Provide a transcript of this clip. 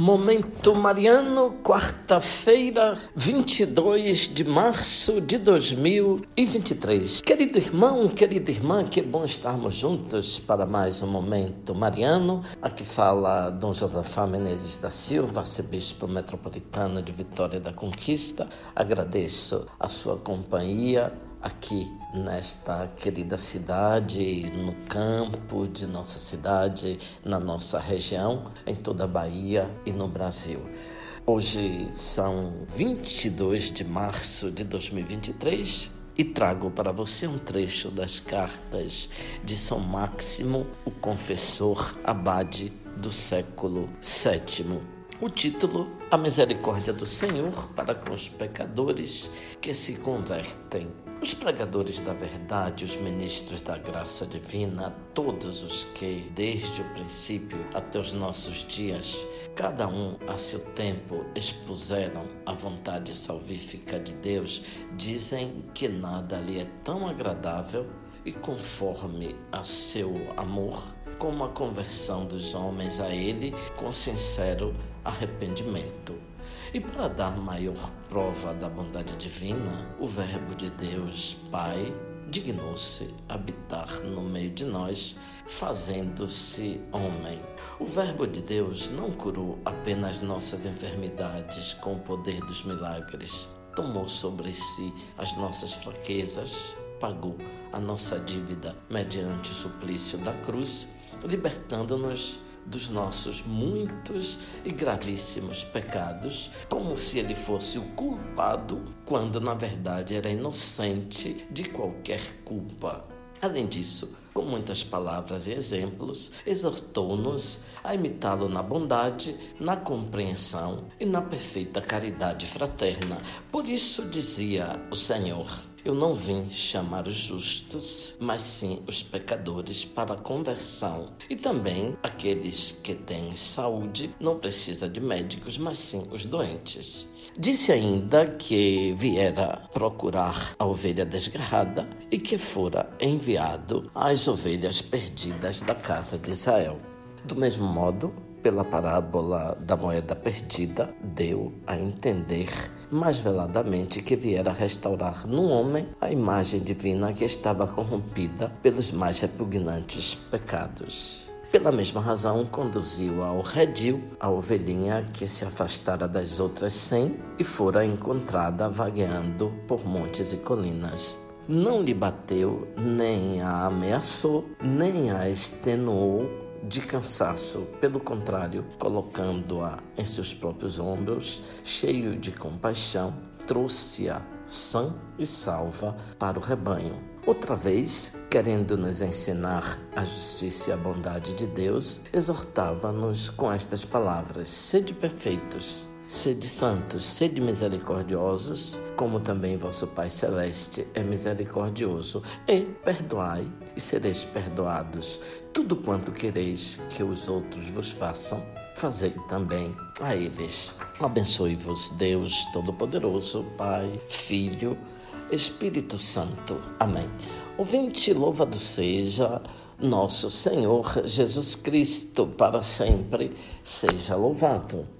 Momento Mariano, quarta-feira, 22 de março de 2023. Querido irmão, querida irmã, que bom estarmos juntos para mais um Momento Mariano. Aqui fala Dom Josafá Menezes da Silva, arcebispo metropolitano de Vitória da Conquista. Agradeço a sua companhia aqui nesta querida cidade, no campo de nossa cidade, na nossa região, em toda a Bahia e no Brasil. Hoje são 22 de março de 2023 e trago para você um trecho das cartas de São Máximo, o confessor abade do século VII. O título: A Misericórdia do Senhor para com os pecadores que se convertem. Os pregadores da verdade, os ministros da graça divina, todos os que, desde o princípio até os nossos dias, cada um a seu tempo expuseram a vontade salvífica de Deus, dizem que nada lhe é tão agradável e conforme a seu amor como a conversão dos homens a Ele com sincero arrependimento. E para dar maior prova da bondade divina, o Verbo de Deus, Pai, dignou-se habitar no meio de nós, fazendo-se homem. O Verbo de Deus não curou apenas nossas enfermidades com o poder dos milagres, tomou sobre si as nossas fraquezas, pagou a nossa dívida mediante o suplício da cruz, libertando-nos dos nossos muitos e gravíssimos pecados, como se ele fosse o culpado, quando na verdade era inocente de qualquer culpa. Além disso, com muitas palavras e exemplos, exortou-nos a imitá-lo na bondade, na compreensão e na perfeita caridade fraterna. Por isso dizia o Senhor: eu não vim chamar os justos, mas sim os pecadores para a conversão. E também aqueles que têm saúde não precisa de médicos, mas sim os doentes. Disse ainda que viera procurar a ovelha desgarrada e que fora enviado às ovelhas perdidas da casa de Israel. Do mesmo modo, pela parábola da moeda perdida, deu a entender mais veladamente que viera restaurar no homem a imagem divina que estava corrompida pelos mais repugnantes pecados. Pela mesma razão, conduziu ao redil a ovelhinha que se afastara das outras cem e fora encontrada vagueando por montes e colinas. Não lhe bateu, nem a ameaçou, nem a extenuou de cansaço, pelo contrário, colocando-a em seus próprios ombros, cheio de compaixão, trouxe-a sã e salva para o rebanho. Outra vez, querendo nos ensinar a justiça e a bondade de Deus, exortava-nos com estas palavras: Sede perfeitos, Sede santos, sede misericordiosos, como também vosso Pai Celeste é misericordioso, e perdoai, e sereis perdoados. Tudo quanto quereis que os outros vos façam, fazei também a eles. Abençoe-vos, Deus Todo-Poderoso, Pai, Filho, Espírito Santo. Amém. Ouvinte, louvado seja nosso Senhor Jesus Cristo, para sempre seja louvado.